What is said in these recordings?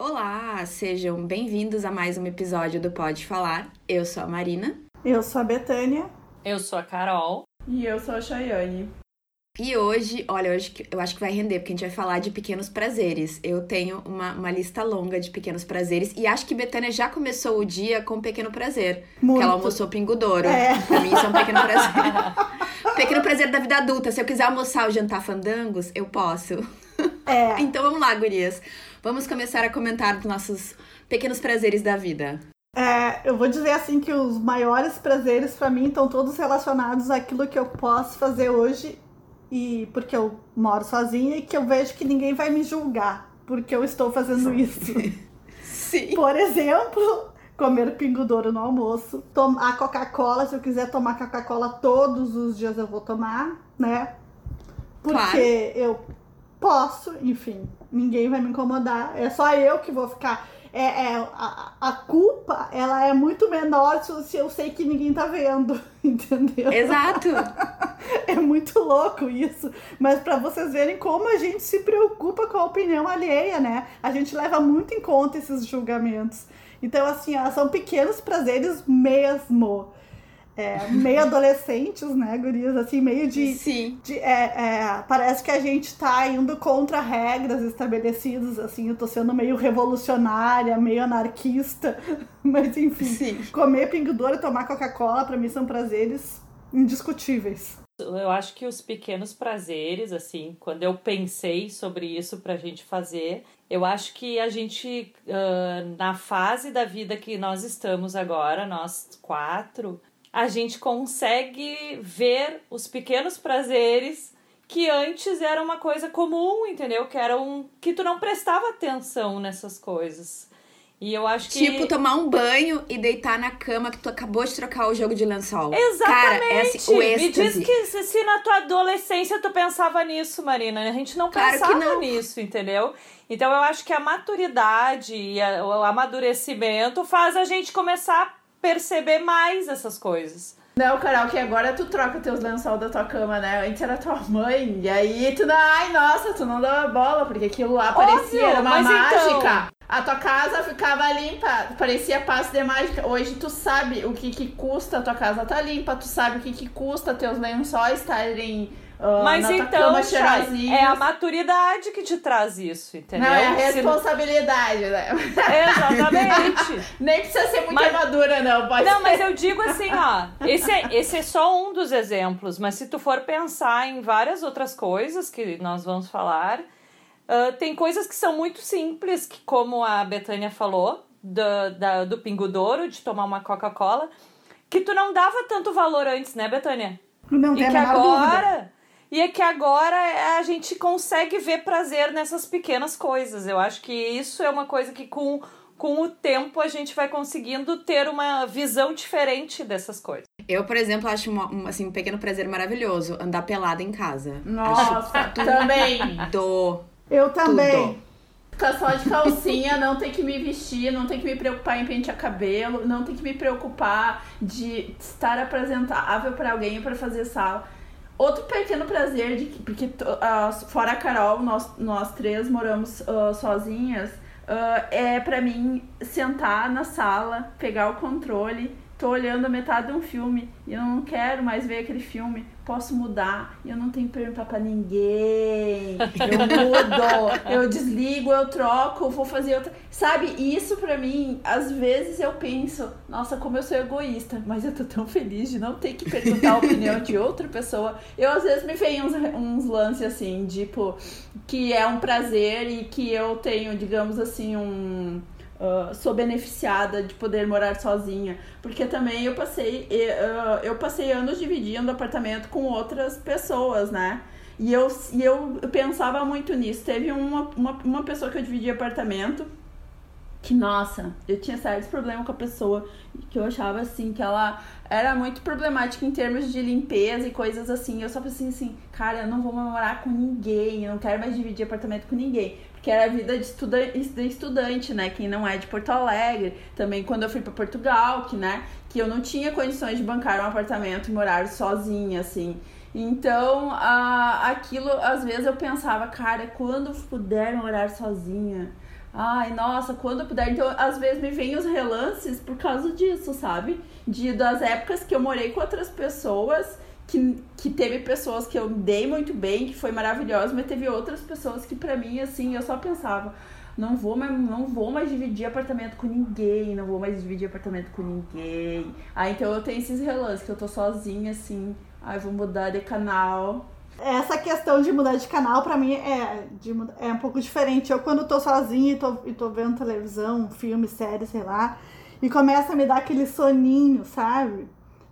Olá, sejam bem-vindos a mais um episódio do Pode Falar. Eu sou a Marina. Eu sou a Betânia. Eu sou a Carol. E eu sou a Chayane. E hoje, olha, hoje eu acho que vai render, porque a gente vai falar de pequenos prazeres. Eu tenho uma, uma lista longa de pequenos prazeres e acho que Betânia já começou o dia com um pequeno prazer. Muito. Porque ela almoçou pingudouro. É. Pra mim, isso é um pequeno prazer. pequeno prazer da vida adulta. Se eu quiser almoçar ou jantar fandangos, eu posso. É. Então vamos lá, gurias. Vamos começar a comentar dos nossos pequenos prazeres da vida. É, eu vou dizer assim que os maiores prazeres pra mim estão todos relacionados àquilo que eu posso fazer hoje e porque eu moro sozinha e que eu vejo que ninguém vai me julgar porque eu estou fazendo isso. Sim. Por exemplo, comer pingudouro no almoço, tomar Coca-Cola, se eu quiser tomar Coca-Cola todos os dias eu vou tomar, né? Porque Claro. eu posso, enfim, ninguém vai me incomodar, é só eu que vou ficar. É, é, a, a culpa, ela é muito menor se, se eu sei que ninguém tá vendo, entendeu? Exato. É muito louco isso. Mas pra vocês verem como a gente se preocupa com a opinião alheia, né? A gente leva muito em conta esses julgamentos. Então, assim, ó, são pequenos prazeres mesmo. É, meio adolescentes, né, gurias? Assim, meio de. Sim. de- é, é, parece que a gente tá indo contra regras estabelecidas, assim, eu tô sendo meio revolucionária, meio anarquista, mas enfim, Sim. comer pingudouro e tomar Coca-Cola pra mim são prazeres indiscutíveis. Eu acho que os pequenos prazeres, assim, quando eu pensei sobre isso pra gente fazer, eu acho que a gente, ah, na fase da vida que nós estamos agora, nós quatro, a gente consegue ver os pequenos prazeres que antes era uma coisa comum, entendeu? Que eram que tu não prestava atenção nessas coisas. E eu acho que Tipo, tomar um banho e deitar na cama que tu acabou de trocar o jogo de lençol. Exatamente. Cara, é assim, o Me diz êxtase. que se, se na tua adolescência tu pensava nisso, Marina. A gente não Claro pensava não. nisso, entendeu? Então eu acho que a maturidade e a- o amadurecimento faz a gente começar a perceber mais essas coisas. Não, Carol, que agora tu troca teus lençol da tua cama, né? Antes era tua mãe, e aí tu não. Ai, nossa, tu não dava bola, porque aquilo lá parecia Óbvio, uma mas mágica. então- A tua casa ficava limpa, parecia passe de mágica. Hoje tu sabe o que, que custa a tua casa tá limpa, tu sabe o que, que custa teus lençóis estarem ah, Mas então, Chay, é a maturidade que te traz isso, entendeu? Não, é a responsabilidade, né? Exatamente. Nem precisa ser muito Mas- madura, não. Pode Não, ser. mas eu digo assim, ó, esse é, esse é só um dos exemplos, mas se tu for pensar em várias outras coisas que nós vamos falar, ah, tem coisas que são muito simples, que como a Betânia falou, do, da, do pingudouro, de tomar uma Coca-Cola, que tu não dava tanto valor antes, né, Betânia? Não E que menor dúvida. E é que agora a gente consegue ver prazer nessas pequenas coisas. Eu acho que isso é uma coisa que com, com o tempo a gente vai conseguindo ter uma visão diferente dessas coisas. Eu, por exemplo, acho uma- um, assim, um pequeno prazer maravilhoso andar pelada em casa. Nossa, também. Do. Eu também. Tudo. Ficar só de calcinha, não tem que me vestir, não tem que me preocupar em pentear cabelo, não tem que me preocupar de estar apresentável pra alguém pra fazer sala. Outro pequeno prazer, de que, porque ah, fora a Carol, nós, nós três moramos ah, sozinhas, ah, é pra mim sentar na sala, pegar o controle, tô olhando a metade de um filme e eu não quero mais ver aquele filme, posso mudar e eu não tenho que perguntar pra ninguém. Eu mudo, eu desligo, eu troco, vou fazer outra. Sabe, isso pra mim, às vezes eu penso, nossa, como eu sou egoísta, mas eu tô tão feliz de não ter que perguntar a opinião de outra pessoa. Eu às vezes me vem uns, uns lances assim, tipo, que é um prazer e que eu tenho, digamos assim, um. Ah, sou beneficiada de poder morar sozinha porque também eu passei ah, eu passei anos dividindo apartamento com outras pessoas né e eu, e eu pensava muito nisso teve uma, uma, uma pessoa que eu dividi apartamento que nossa, eu tinha sérios problemas com a pessoa que eu achava assim que ela era muito problemática em termos de limpeza e coisas assim. Eu só pensei assim, cara, eu não vou morar com ninguém, eu não quero mais dividir apartamento com ninguém. Porque era a vida de, estuda de estudante, né? Quem não é de Porto Alegre. Também quando eu fui para Portugal, que, né? Que eu não tinha condições de bancar um apartamento e morar sozinha, assim. Então, a, aquilo, às vezes eu pensava, cara, quando puder morar sozinha, Ai, nossa, quando eu puder. Então, às vezes me vem os relances por causa disso, sabe? De, das épocas que eu morei com outras pessoas, que, que teve pessoas que eu dei muito bem, que foi maravilhoso, mas teve outras pessoas que pra mim, assim, eu só pensava, não vou mais, não vou mais dividir apartamento com ninguém, não vou mais dividir apartamento com ninguém. Ah, então eu tenho esses relances que eu tô sozinha, assim, ai, vou mudar de canal. Essa questão de mudar de canal, pra mim, é, de, é um pouco diferente. Eu, quando tô sozinha e tô, e tô vendo televisão, filme, série, sei lá, e começa a me dar aquele soninho, sabe?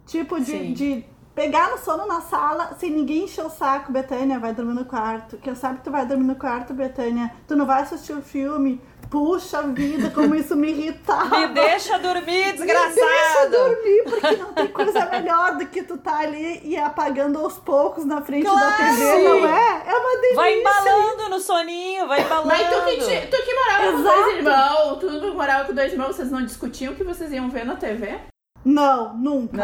Tipo, de, de pegar no sono na sala, sem ninguém encher o saco, Betânia, vai dormir no quarto. Que eu sabe que tu vai dormir no quarto, Betânia. Tu não vai assistir o filme. Puxa vida, como isso me irritava. Me deixa dormir, desgraçado! Me deixa dormir, porque não tem coisa melhor do que tu tá ali e apagando aos poucos na frente Claro! da TV, não é? É uma delícia. Vai embalando no soninho, vai embalando. Mas tu que, ti- tu que morava com Exato. dois irmãos, tu que morava com dois irmãos, vocês não discutiam o que vocês iam ver na TV? Não, nunca.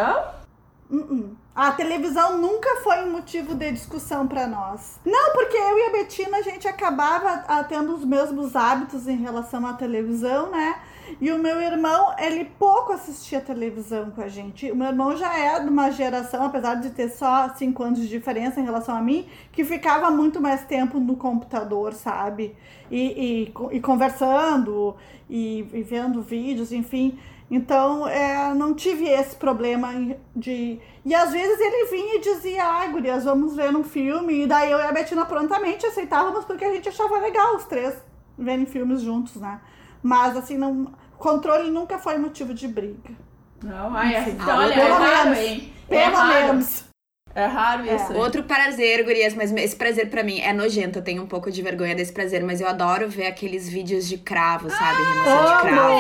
Não? Uh-uh. A televisão nunca foi um motivo de discussão pra nós. Não, porque eu e a Betina a gente acabava ah, tendo os mesmos hábitos em relação à televisão, né? E o meu irmão, ele pouco assistia televisão com a gente. O meu irmão já é de uma geração, apesar de ter só 5 anos de diferença em relação a mim, que ficava muito mais tempo no computador, sabe? E, e, e conversando, e, e vendo vídeos, enfim. Então, é, não tive esse problema em- de. E às vezes ele vinha e dizia, ai, gurias, vamos ver um filme. E daí eu e a Betina prontamente aceitávamos porque a gente achava legal os três verem filmes juntos, né? Mas assim, não. Controle nunca foi motivo de briga. Não, ai, é, Enfim, então, olha, é pelo raro, menos. hein? É Pelo raro. menos. É raro É. isso. hein? Outro prazer, gurias, mas esse prazer pra mim é nojento. Eu tenho um pouco de vergonha desse prazer, mas eu adoro ver aqueles vídeos de cravo, sabe? Remoção de cravo.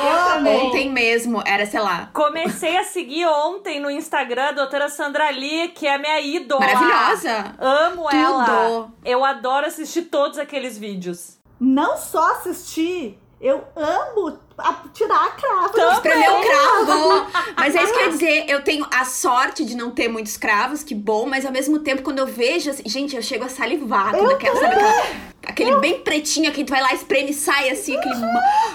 Eu também. Ontem mesmo, era, sei lá, Comecei a seguir ontem no Instagram a doutora Sandra Lee, que é a minha ídola. maravilhosa. Amo Tudo. ela. Eu adoro assistir todos aqueles vídeos. Não só assistir, eu amo a- tirar a cravo. Também. Espremer o cravo. Mas é isso que eu ia dizer. Eu tenho a sorte de não ter muitos cravos, que bom, mas ao mesmo tempo, quando eu vejo. assim, gente, eu chego a salivar. Quando aquela, sabe, aquela- aquele bem pretinho que tu vai lá, espreme e sai assim, aquele.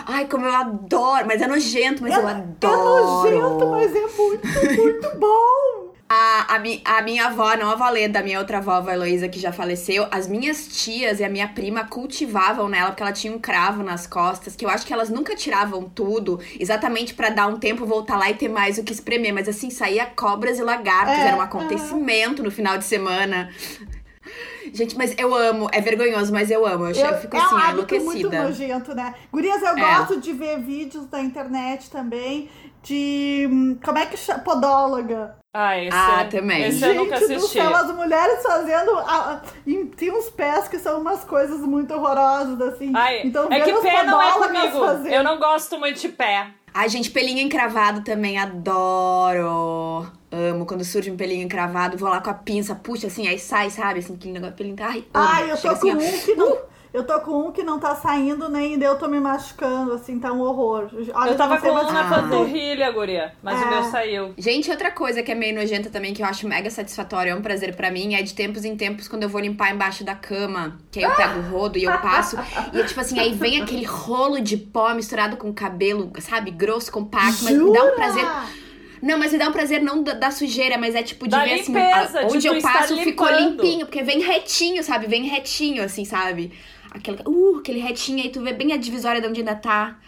Ai, como eu adoro. Mas é nojento, mas eu É adoro. nojento, mas é muito, muito bom. A, a, mi- a minha avó, não a avó Leda, a minha outra avó, a avó Heloísa, que já faleceu, as minhas tias e a minha prima cultivavam nela, porque ela tinha um cravo nas costas, que eu acho que elas nunca tiravam tudo, exatamente pra dar um tempo, voltar lá e ter mais o que espremer. Mas assim, saía cobras e lagartos, É, era um acontecimento no final de semana. Gente, mas eu amo, é vergonhoso, mas eu amo. Eu, eu fico é um assim, hábito muito enlouquecida. nojento, né? Gurias, eu É. gosto de ver vídeos da internet também de. hum, Como é que chama? Podóloga. Ah, esse, Ah, também. esse eu nunca Gente do assisti. céu, as mulheres fazendo. a- a- e tem uns pés que são umas coisas muito horrorosas, assim. Ai, então, é que pé não é comigo. Eu não gosto muito de pé. Ai, gente, pelinho encravado também, adoro. Amo. Quando surge um pelinho encravado, vou lá com a pinça, puxa assim, aí sai, sabe? Assim, aquele negócio, pelinho. Ai, amo. Ai, eu tô com assim, ó. um que não. Eu tô com um que não tá saindo, nem eu tô me machucando, assim, tá um horror. Olha, eu tava com um o na panturrilha, guria. Mas o É. meu saiu. Gente, outra coisa que é meio nojenta também, que eu acho mega satisfatório, é um prazer pra mim, é de tempos em tempos quando eu vou limpar embaixo da cama, que aí eu pego o rodo e eu passo, e é tipo assim, aí vem aquele rolo de pó misturado com cabelo, sabe, grosso, compacto, mas me dá um prazer. Não, mas me dá um prazer não da, da sujeira, mas é tipo de Da ver assim, limpeza, a- onde eu passo ficou limpinho, porque vem retinho, sabe? Vem retinho, assim, sabe? Aquele, uh, aquele retinho aí, tu vê bem a divisória de onde ainda tá.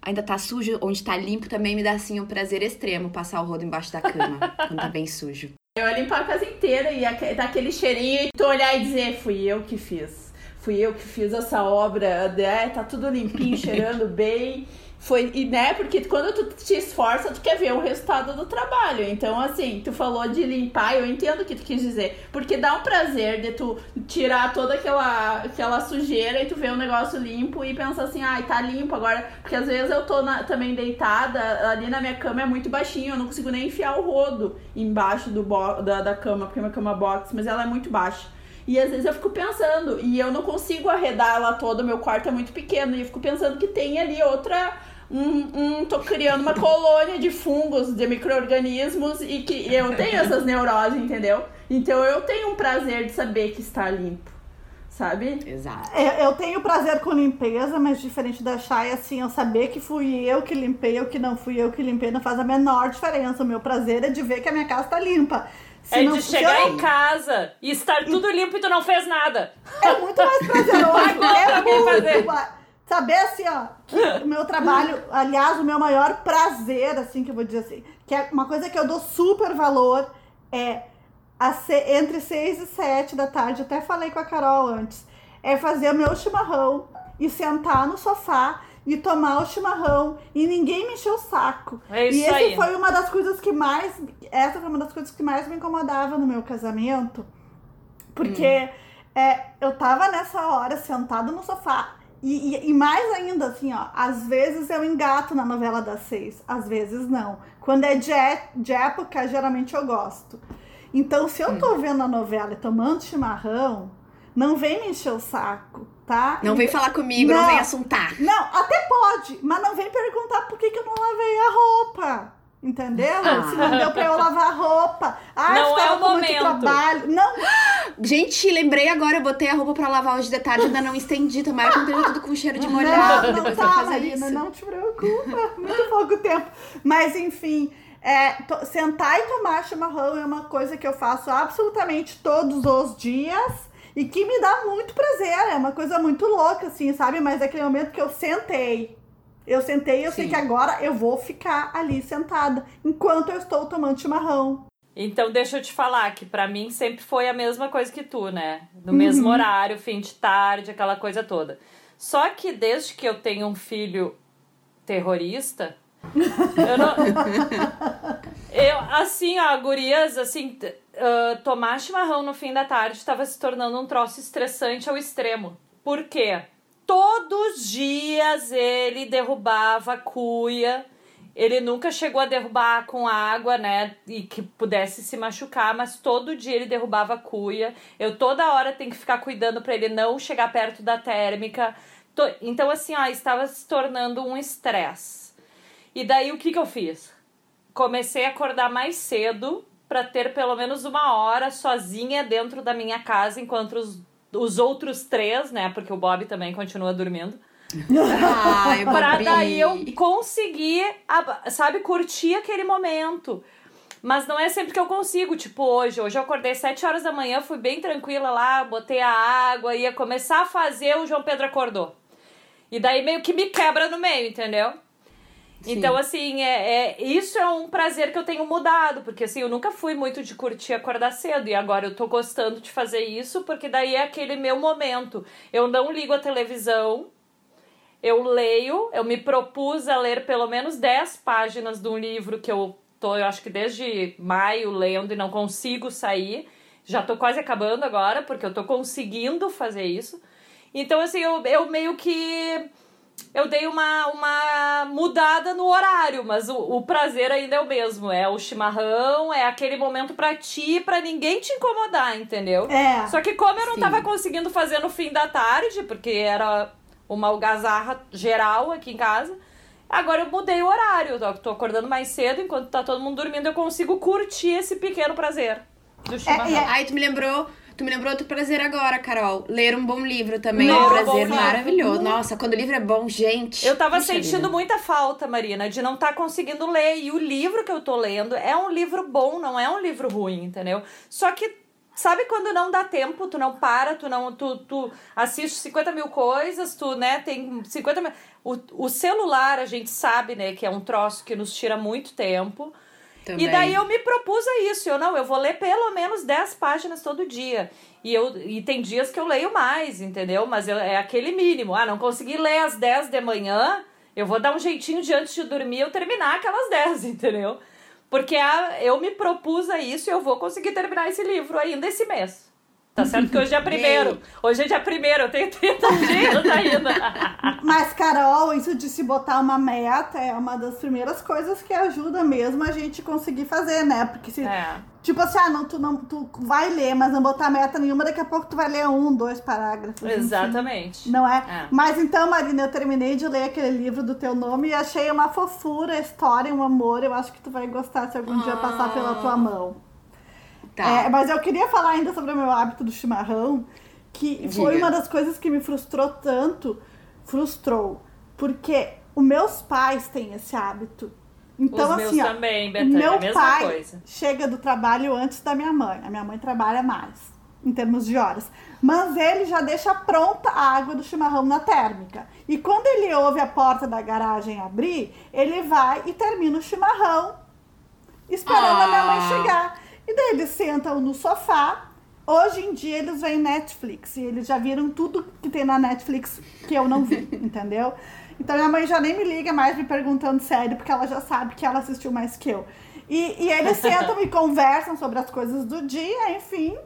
Ainda tá sujo, onde tá limpo também me dá assim um prazer extremo passar o rodo embaixo da cama, quando tá bem sujo. Eu ia limpar a casa inteira e dar aquele cheirinho e tu olhar e dizer, fui eu que fiz. Fui eu que fiz essa obra, né? Tá tudo limpinho, cheirando bem. Foi, e né, porque quando tu te esforça, tu quer ver o resultado do trabalho. Então, assim, tu falou de limpar, eu entendo o que tu quis dizer. Porque dá um prazer de tu tirar toda aquela, aquela sujeira e tu ver o negócio limpo e pensar assim, ai, tá limpo agora. Porque às vezes eu tô na- também deitada, ali na minha cama é muito baixinho, eu não consigo nem enfiar o rodo embaixo do da, da cama, porque é uma cama box, mas ela é muito baixa. E às vezes eu fico pensando, e eu não consigo arredar ela toda, meu quarto é muito pequeno, e eu fico pensando que tem ali outra. Um, um, tô criando uma colônia de fungos, de micro-organismos, e que eu tenho essas neuroses, entendeu? Então eu tenho um prazer de saber que está limpo. sabe? Exato. Eu, eu tenho prazer com limpeza, mas diferente da Chay, assim, eu saber que fui eu que limpei ou que não fui eu que limpei não faz a menor diferença. O meu prazer é de ver que a minha casa tá limpa. Se É não- de se chegar eu em casa e estar tudo limpo e tu não fez nada. É muito mais prazeroso. é alguém fazer. Saber assim, ó, que o meu trabalho, aliás, o meu maior prazer, assim, que eu vou dizer assim, que é uma coisa que eu dou super valor, é a se- entre 6 e 7 da tarde, até falei com a Carol antes, é fazer o meu chimarrão e sentar no sofá e tomar o chimarrão e ninguém me encher o saco. É isso e esse aí. foi uma das coisas que mais, essa foi uma das coisas que mais me incomodava no meu casamento, porque é, eu tava nessa hora sentada no sofá. E, e, e mais ainda, assim, ó, às vezes eu engato na novela das seis, às vezes não. Quando é de, é- de época, geralmente eu gosto. Então, se eu tô vendo a novela e tomando chimarrão, não vem me encher o saco, tá? Não vem falar comigo, não, Não. vem assuntar. Não, até pode, mas não vem perguntar por que, que eu não lavei a roupa. Entendeu? Ah. Se não deu pra eu lavar a roupa. Ah, Não eu é o com muito momento. trabalho. Não, Gente, lembrei agora, eu botei a roupa pra lavar hoje de tarde, ainda não estendi. Tomara que não esteja tudo com cheiro de molhado. Não, não tá, Marina, não te preocupa. Muito pouco tempo. Mas, enfim, é, to- sentar e tomar chimarrão é uma coisa que eu faço absolutamente todos os dias e que me dá muito prazer. É uma coisa muito louca, assim, sabe? Mas é aquele momento que eu sentei. Eu sentei e eu sei Sim. que agora eu vou ficar ali sentada enquanto eu estou tomando chimarrão. Então deixa eu te falar que pra mim sempre foi a mesma coisa que tu, né? No mesmo horário, fim de tarde, aquela coisa toda. Só que desde que eu tenho um filho terrorista, eu não. Eu, assim, ó, gurias, assim, ah, tomar chimarrão no fim da tarde estava se tornando um troço estressante ao extremo. Por quê? Todos os dias ele derrubava a cuia. Ele nunca chegou a derrubar com água, né? E que pudesse se machucar, mas todo dia ele derrubava a cuia. Eu toda hora tenho que ficar cuidando para ele não chegar perto da térmica. Então, assim, ó, estava se tornando um estresse. E daí o que, que eu fiz? Comecei a acordar mais cedo para ter pelo menos uma hora sozinha dentro da minha casa, enquanto os, os outros três, né? Porque o Bob também continua dormindo. Ai, Pra daí eu conseguir, sabe, curtir aquele momento. Mas não é sempre que eu consigo, tipo hoje. Hoje eu acordei 7 horas da manhã, fui bem tranquila lá, botei a água, ia começar a fazer, o João Pedro acordou. E daí meio que me quebra no meio, entendeu? Sim. Então, assim, é, é, isso é um prazer que eu tenho mudado, porque assim, eu nunca fui muito de curtir acordar cedo, e agora eu tô gostando de fazer isso, porque daí é aquele meu momento. Eu não ligo a televisão, eu leio, eu me propus a ler pelo menos 10 páginas de um livro que eu tô, eu acho que desde maio lendo e não consigo sair. Já tô quase acabando agora, porque eu tô conseguindo fazer isso. Então, assim, eu, eu meio que. Eu dei uma, uma mudada no horário, mas o, o prazer ainda é o mesmo. É o chimarrão, é aquele momento pra ti, pra ninguém te incomodar, entendeu? É. Só que como eu não Sim. tava conseguindo fazer no fim da tarde, porque era uma algazarra geral aqui em casa, agora eu mudei o horário. Eu tô- tô acordando mais cedo, enquanto tá todo mundo dormindo, eu consigo curtir esse pequeno prazer do chimarrão. é- Ai, tu me lembrou. Tu me lembrou outro prazer agora, Carol. Ler um bom livro também. é um prazer bom maravilhoso. Nossa, quando o livro é bom, gente. Eu tava sentindo vida. muita falta, Marina, de não estar conseguindo ler. E o livro que eu tô lendo é um livro bom, não é um livro ruim, entendeu? Só que, sabe quando não dá tempo, tu não para, tu não. Tu, tu assiste 50 mil coisas, tu, né, tem 50 mil. O, o celular, a gente sabe, né, que é um troço que nos tira muito tempo. Também. E daí eu me propus a isso. Eu não, eu vou ler pelo menos 10 páginas todo dia. E, eu, e tem dias que eu leio mais, entendeu? Mas eu- é aquele mínimo. Ah, não consegui ler às 10 de manhã, eu vou dar um jeitinho de antes de dormir eu terminar aquelas 10, entendeu? Porque a, eu me propus a isso e eu vou conseguir terminar esse livro ainda esse mês. Tá certo que hoje é primeiro. Hoje é dia primeiro, eu tenho 30 dias ainda. Mas, Carol, isso de se botar uma meta é uma das primeiras coisas que ajuda mesmo a gente conseguir fazer, né? Porque se. É. Tipo assim, ah, não, tu, não, tu vai ler, mas não botar meta nenhuma, daqui a pouco tu vai ler um, dois parágrafos. enfim. Exatamente. Não é? É. Mas então, Marina, eu terminei de ler aquele livro do teu nome e achei uma fofura, a história, um amor. Eu acho que tu vai gostar se algum dia passar pela tua mão. Tá. É, mas eu queria falar ainda sobre o meu hábito do chimarrão, que foi Diga. uma das coisas que me frustrou tanto. Frustrou. Porque os meus pais têm esse hábito. Então, Os meus assim, ó, também, o Betânia, meu mesma pai coisa. chega do trabalho antes da minha mãe. A minha mãe trabalha mais, em termos de horas. Mas ele já deixa pronta a água do chimarrão na térmica. E quando ele ouve a porta da garagem abrir, ele vai e termina o chimarrão, esperando a minha mãe Ah. chegar. E daí eles sentam no sofá. Hoje em dia eles veem Netflix e eles já viram tudo que tem na Netflix que eu não vi, entendeu? Então minha mãe já nem me liga mais me perguntando sério, porque ela já sabe que ela assistiu mais que eu. E, e eles sentam e conversam sobre as coisas do dia, enfim.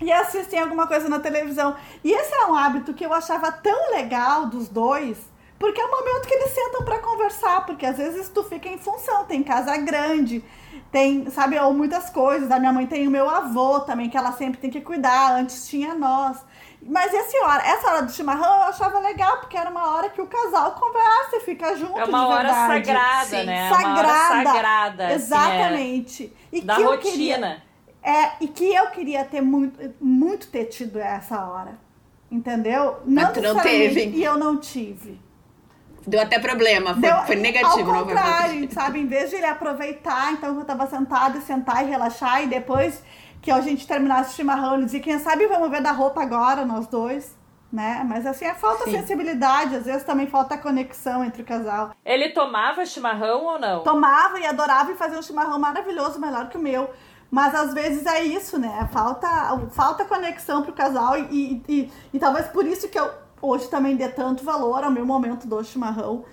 E assistem alguma coisa na televisão. E esse é um hábito que eu achava tão legal dos dois, porque é o momento que eles sentam pra conversar, porque às vezes tu fica em função, tem casa grande, tem, sabe, ou muitas coisas. A minha mãe tem o meu avô também, que ela sempre tem que cuidar, antes tinha nós. Mas essa hora, essa hora do chimarrão eu achava legal, porque era uma hora que o casal conversa e fica junto É uma de hora verdade. sagrada, Sim. né? É Uma hora Sagrada. sagrada. assim, é Exatamente. e da que eu rotina. queria, é, e que eu queria ter muito, muito ter tido essa hora. Entendeu? Mas tu não necessariamente, teve. E eu não tive. Deu até problema, foi, Deu, foi negativo, Ao contrário, sabe? Em vez de ele aproveitar, então eu tava sentada e sentar e relaxar, e depois que a gente terminasse o chimarrão, ele dizia, quem sabe vamos ver da roupa agora, nós dois. Né? Mas assim, é falta Sim. sensibilidade, às vezes também falta conexão entre o casal. Ele tomava chimarrão ou não? Tomava e adorava e fazia um chimarrão maravilhoso, melhor que o meu. Mas às vezes é isso, né? Falta, falta conexão pro casal e, e, e talvez por isso que eu hoje também dê tanto valor ao meu momento do chimarrão.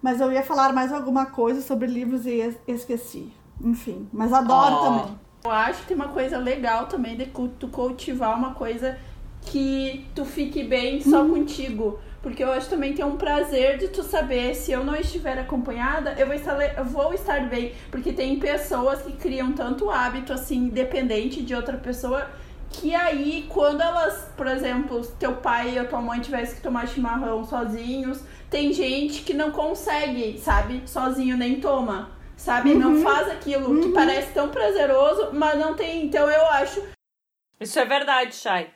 Mas eu ia falar mais alguma coisa sobre livros e es- esqueci. Enfim, mas adoro Oh. também. Eu acho que tem uma coisa legal também de tu cultivar uma coisa que tu fique bem só contigo. Porque eu acho também que é um prazer de tu saber se eu não estiver acompanhada, eu vou estar, eu vou estar bem. Porque tem pessoas que criam tanto hábito assim, independente de outra pessoa, que aí, quando elas, por exemplo, teu pai ou tua mãe tivesse que tomar chimarrão sozinhos, tem gente que não consegue, sabe? Sozinho nem toma. Sabe? Não faz aquilo que parece tão prazeroso, mas não tem. Então eu acho Isso é verdade, Chay.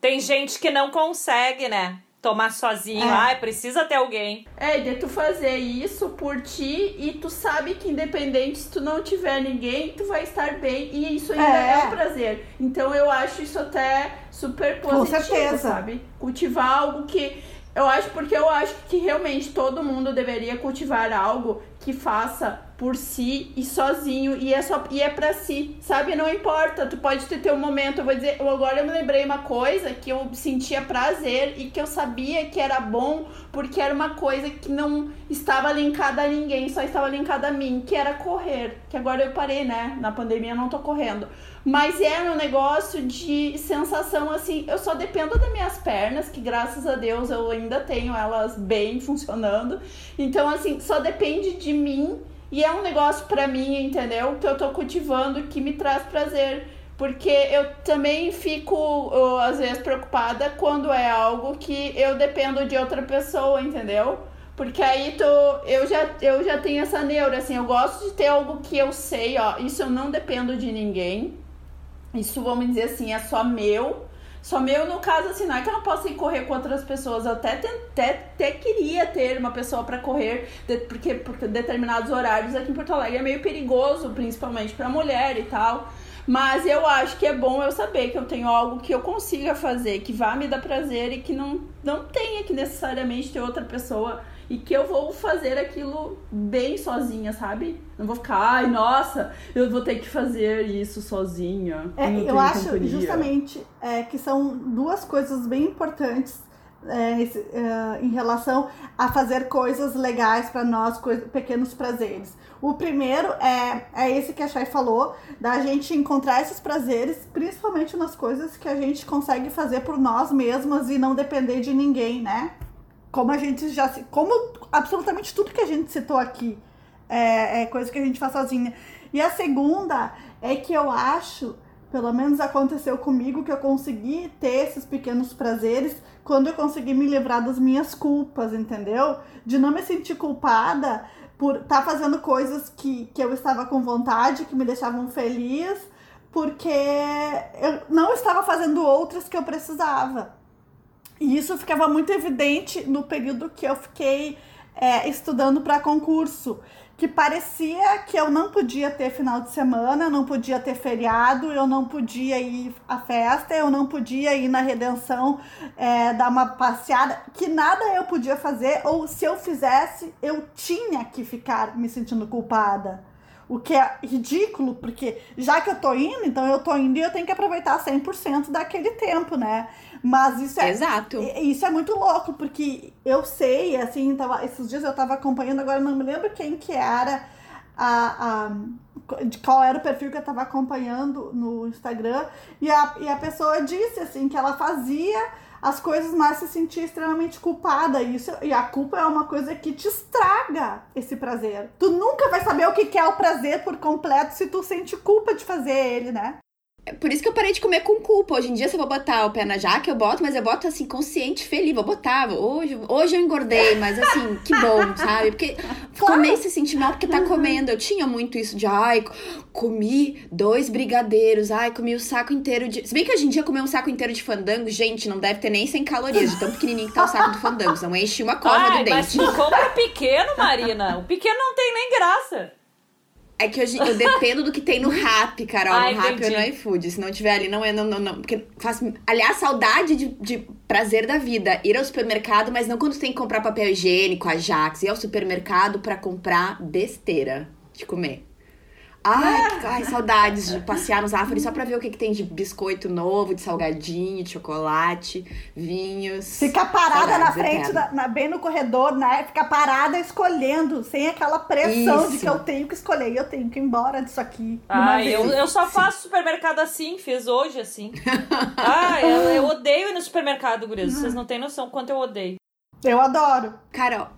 Tem gente que não consegue, né? Tomar sozinho. É. Ai, precisa ter alguém. É, de tu fazer isso por ti e tu sabe que independente se tu não tiver ninguém, tu vai estar bem e isso ainda É. é, um prazer. Então eu acho isso até super Com positivo, certeza. sabe? Cultivar algo que eu acho porque eu acho que realmente todo mundo deveria cultivar algo que faça por si e sozinho e é só e é para si, sabe? Não importa, tu pode ter teu momento. Eu vou dizer, eu agora eu me lembrei uma coisa que eu sentia prazer e que eu sabia que era bom porque era uma coisa que não estava linkada a ninguém, só estava linkada a mim, que era correr. Que agora eu parei, né? Na pandemia eu não tô correndo. Mas era um negócio de sensação assim, eu só dependo das minhas pernas, que graças a Deus eu ainda tenho elas bem funcionando. Então, assim, só depende de mim e é um negócio pra mim, entendeu? Que eu tô cultivando que me traz prazer. Porque eu também fico, às vezes, preocupada quando é algo que eu dependo de outra pessoa, entendeu? Porque aí tô, eu, já, eu já tenho essa neura, assim, eu gosto de ter algo que eu sei, ó, isso eu não dependo de ninguém. Isso, vamos dizer assim, é só meu. Só meu, no caso, assim, não é que eu não posso ir correr com outras pessoas. Eu até, até, até queria ter uma pessoa pra correr, de- porque, porque determinados horários aqui em Porto Alegre é meio perigoso, principalmente pra mulher e tal. Mas eu acho que é bom eu saber que eu tenho algo que eu consiga fazer, que vá me dar prazer e que não, não tenha que necessariamente ter outra pessoa e que eu vou fazer aquilo bem sozinha, sabe? Não vou ficar, ai, nossa, eu vou ter que fazer isso sozinha. É, eu acho companhia." justamente é, que são duas coisas bem importantes é, esse, é, em relação a fazer coisas legais para nós, coi- pequenos prazeres. O primeiro é, é esse que a Chay falou, da gente encontrar esses prazeres, principalmente nas coisas que a gente consegue fazer por nós mesmas e não depender de ninguém, né? Como a gente já se. Como absolutamente tudo que a gente citou aqui é, é coisa que a gente faz sozinha. E a segunda é que eu acho, pelo menos aconteceu comigo, que eu consegui ter esses pequenos prazeres quando eu consegui me livrar das minhas culpas, entendeu? De não me sentir culpada por estar fazendo coisas que, que eu estava com vontade, que me deixavam feliz, porque eu não estava fazendo outras que eu precisava. E isso ficava muito evidente no período que eu fiquei é, estudando para concurso que parecia que eu não podia ter final de semana, eu não podia ter feriado, eu não podia ir à festa, eu não podia ir na redenção é, dar uma passeada, que nada eu podia fazer, ou se eu fizesse, eu tinha que ficar me sentindo culpada. O que é ridículo, porque já que eu tô indo, então eu tô indo e eu tenho que aproveitar 100% daquele tempo, né? Mas isso é. Exato. Isso é muito louco, porque eu sei, assim, tava, esses dias eu tava acompanhando, agora não me lembro quem que era a. a de qual era o perfil que eu tava acompanhando no Instagram, e a, e a pessoa disse assim que ela fazia as coisas, mas se sentia extremamente culpada. E, isso, e a culpa é uma coisa que te estraga esse prazer. Tu nunca vai saber o que é o prazer por completo se tu sente culpa de fazer ele, né? Por isso que eu parei de comer com culpa. Hoje em dia, se eu vou botar o pé na jaca, eu boto, mas eu boto assim, consciente, feliz. Vou botar. Hoje, hoje eu engordei, mas assim, que bom, sabe? Porque claro. comer e se sentir mal porque tá comendo. Eu tinha muito isso de, ai, comi dois brigadeiros, ai, comi o um saco inteiro de. Se bem que hoje em dia comer um saco inteiro de fandango, gente, não deve ter nem 100 calorias, de tão pequenininho que tá o saco do fandango. Não enche uma cova ai, do dente. Mas compra pequeno, Marina. O pequeno não tem nem graça. É que hoje eu dependo do que tem no rap, Carol. Ah, no rap ou no iFood. Se não tiver ali, não é, não, não, não. Porque faz. Aliás, saudade de, de prazer da vida. Ir ao supermercado, mas não quando tem que comprar papel higiênico, Ajax. Ir ao supermercado para comprar besteira de comer. Ai, que, ai, saudades de passear nos árvores só pra ver o que, que tem de biscoito novo, de salgadinho, de chocolate, vinhos. Ficar parada saudades, na frente, da, na, bem no corredor, né? Ficar parada escolhendo, sem aquela pressão Isso. de que eu tenho que escolher, eu tenho que ir embora disso aqui. Ai, eu, eu só faço supermercado assim, fiz hoje assim. ah, eu, eu odeio ir no supermercado, gurias. Vocês não têm noção quanto eu odeio. Eu adoro. Carol.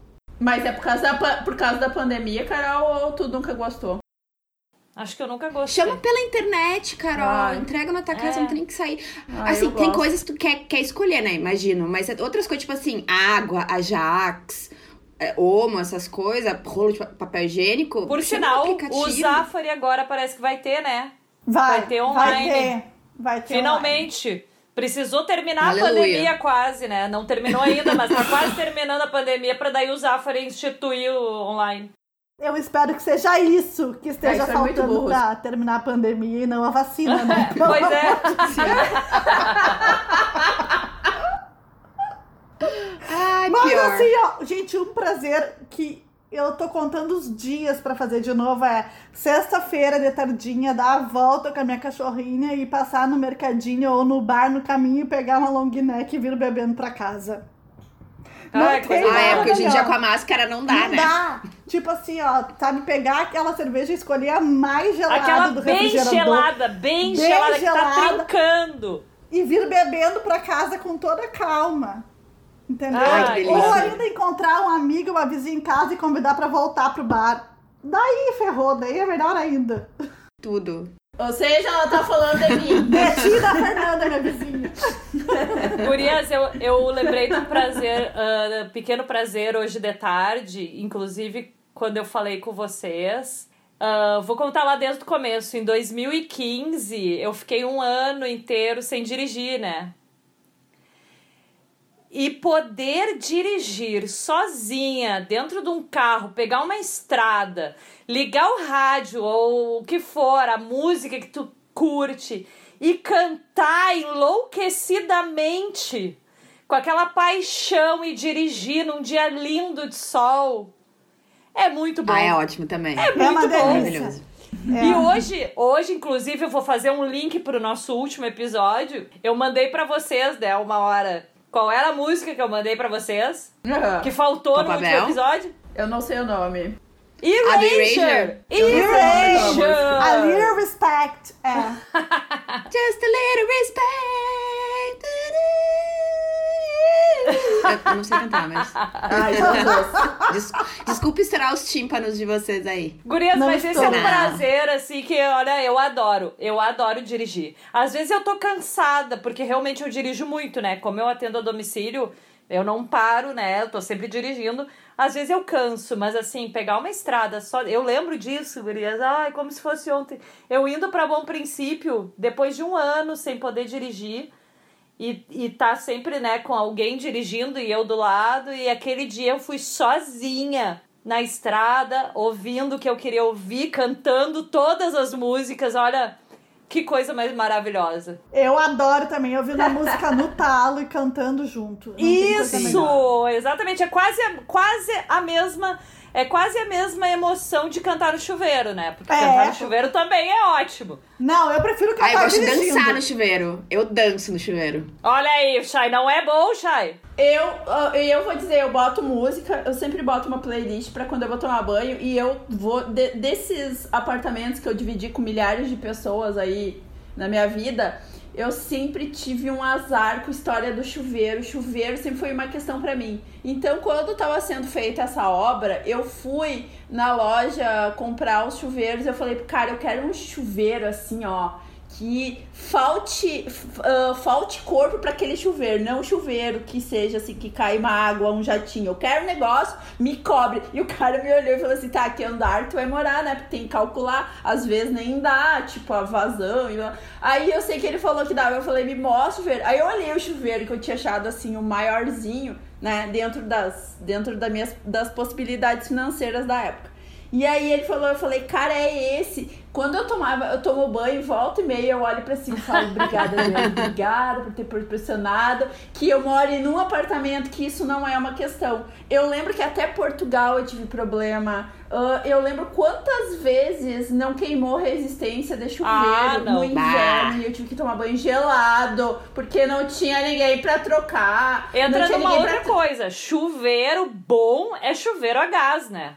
Mas é por causa da, por causa da pandemia, Carol, ou tu nunca gostou? Acho que eu nunca gostei. Chama pela internet, Carol. Ai, Entrega na tua casa, é. não tem que sair. Ai, assim, tem gosto. coisas que tu quer, quer escolher, né? Imagino. Mas outras coisas, tipo assim, água, Ajax, é, Omo, essas coisas, rolo de papel higiênico. Por sinal, o Zafari agora parece que vai ter, né? Vai. Vai ter online. Vai ter. Vai ter Finalmente. Online. Precisou terminar Aleluia. a pandemia quase, né? Não terminou ainda, mas tá quase terminando a pandemia para daí o Zafari instituir o online. Eu espero que seja isso que esteja é, faltando pra terminar a pandemia e não a vacina, né? pois é. Ai, Mas pior. assim, ó, gente, um prazer que eu tô contando os dias para fazer de novo é sexta-feira de tardinha, dar a volta com a minha cachorrinha e passar no mercadinho ou no bar no caminho, pegar uma long neck e vir bebendo para casa. Ai, coisa ah, é, porque hoje em dia com a máscara não dá, não né? Dá. Tipo assim, ó, sabe, pegar aquela cerveja e escolher a mais gelada aquela do bem gelada, bem, bem gelada, gelada, que tá trincando. E vir bebendo pra casa com toda calma. Entendeu? Ai, Ou ainda encontrar um amigo, uma vizinha em casa e convidar pra voltar pro bar. Daí ferrou, daí é melhor ainda. Tudo. Ou seja, ela tá falando de mim. Betinha da Fernanda, minha vizinha. Gurias, eu, eu lembrei de um prazer, uh, pequeno prazer hoje de tarde, inclusive quando eu falei com vocês. Uh, vou contar lá desde o começo. Em 2015, eu fiquei um ano inteiro sem dirigir, né? E poder dirigir sozinha dentro de um carro, pegar uma estrada, ligar o rádio ou o que for, a música que tu curte e cantar enlouquecidamente com aquela paixão e dirigir num dia lindo de sol. É muito bom. Ah, é ótimo também. É muito é bom. Maravilhoso. É. E hoje, hoje, inclusive, eu vou fazer um link pro nosso último episódio. Eu mandei para vocês, né, uma hora qual era a música que eu mandei para vocês? Uhum. Que faltou no último episódio? Eu não sei o nome. Erasure! Erasure! A little respect. É. Just a little respect. Eu não sei cantar, mas. Ai, Jesus. Des desculpe estourar os tímpanos de vocês aí. Gurias, não mas esse é um prazer, assim, que, olha, eu adoro. Eu adoro dirigir. Às vezes eu tô cansada, porque realmente eu dirijo muito, né? Como eu atendo a domicílio, Eu não paro, né? Eu tô sempre dirigindo. Às vezes eu canso, mas assim, pegar uma estrada só. Eu lembro disso, gurias. Ai, como se fosse ontem. Eu indo para Bom Princípio, depois de um ano sem poder dirigir. E, e tá sempre, né, com alguém dirigindo e eu do lado. E aquele dia eu fui sozinha na estrada, ouvindo o que eu queria ouvir, cantando todas as músicas. Olha, que coisa mais maravilhosa. Eu adoro também ouvindo a música no talo e cantando junto. Não. Isso! Exatamente, é quase, quase a mesma. É quase a mesma emoção de cantar no chuveiro, né? Porque É. cantar no chuveiro também é ótimo. Não, eu prefiro Ah, cantar eu gosto de dirigindo. dançar no chuveiro. Eu danço no chuveiro. Olha aí, Shai, não é bom, Shai? Eu, ah, eu vou dizer, eu boto música, eu sempre boto uma playlist pra quando eu vou tomar banho e eu vou de- desses apartamentos que eu dividi com milhares de pessoas aí na minha vida, eu sempre tive um azar com a história do chuveiro. O chuveiro sempre foi uma questão pra mim. Então, quando tava sendo feita essa obra, eu fui na loja comprar os chuveiros, eu falei, cara, eu quero um chuveiro assim, ó, que falte, ah, falte corpo para aquele chuveiro, não chuveiro que seja assim, que cai uma água, um jatinho. Eu quero um negócio, me cobre. E o cara me olhou e falou assim: tá, que andar tu vai morar, né? Porque tem que calcular, às vezes nem dá, tipo, a vazão. E... Aí eu sei que ele falou que dava, eu falei, me mostra o chuveiro. Aí eu olhei o chuveiro que eu tinha achado assim, o maiorzinho, né? Dentro das, dentro das minhas das possibilidades financeiras da época. E aí ele falou, eu falei, cara, é esse. Quando eu tomava, eu tomo banho, volta e meia, eu olho pra cima e falo, obrigada, obrigada por ter proporcionado que eu more num apartamento, que isso não é uma questão. Eu lembro que até Portugal eu tive problema. Ah, eu lembro quantas vezes não queimou resistência de chuveiro Ah, no inverno e eu tive que tomar banho gelado, porque não tinha ninguém pra trocar. Entra numa outra coisa. Chuveiro bom é chuveiro a gás, né?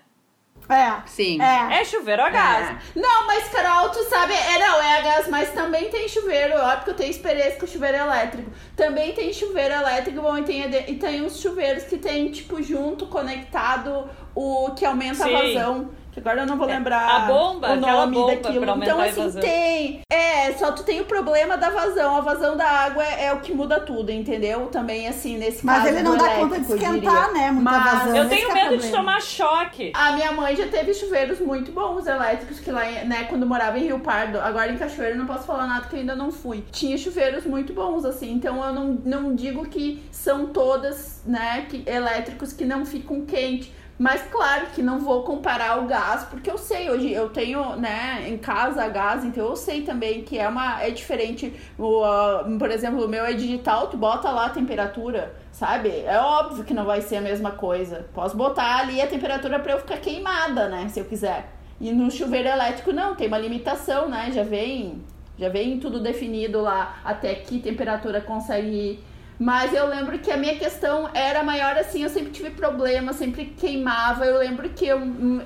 É. Sim. É. É chuveiro a gás. Não, mas Carol, tu sabe, é não, é a gás, mas também tem chuveiro, óbvio que eu tenho experiência com chuveiro elétrico. Também tem chuveiro elétrico, bom, e tem, e tem uns chuveiros que tem, tipo, junto, conectado, o que aumenta Sim. a vazão. Que agora eu não vou lembrar a bomba, o nome bomba daquilo. então, assim, tem. É, só tu tem o problema da vazão. A vazão da água é, é o que muda tudo, entendeu? Também, assim, nesse Mas caso. ele não dá elétrico, conta de eu esquentar, diria. né? Muita Mas vazão. Eu tenho é medo de problema. tomar choque. A minha mãe já teve chuveiros muito bons elétricos, que lá, né, quando morava em Rio Pardo, agora em Cachoeira eu não posso falar nada que eu ainda não fui. Tinha chuveiros muito bons, assim, então eu não, não digo que são todas, né, que, elétricos que não ficam quentes. Mas claro que não vou comparar o gás, porque eu sei, hoje eu tenho, né, em casa gás, então eu sei também que é uma é diferente. O, ah, por exemplo, o meu é digital, tu bota lá a temperatura, sabe? É óbvio que não vai ser a mesma coisa. Posso botar ali a temperatura para eu ficar queimada, né, se eu quiser. E no chuveiro elétrico não, tem uma limitação, né? Já vem, já vem tudo definido lá até que temperatura consegue. Mas eu lembro que a minha questão era maior assim, eu sempre tive problema, sempre queimava. Eu lembro que eu,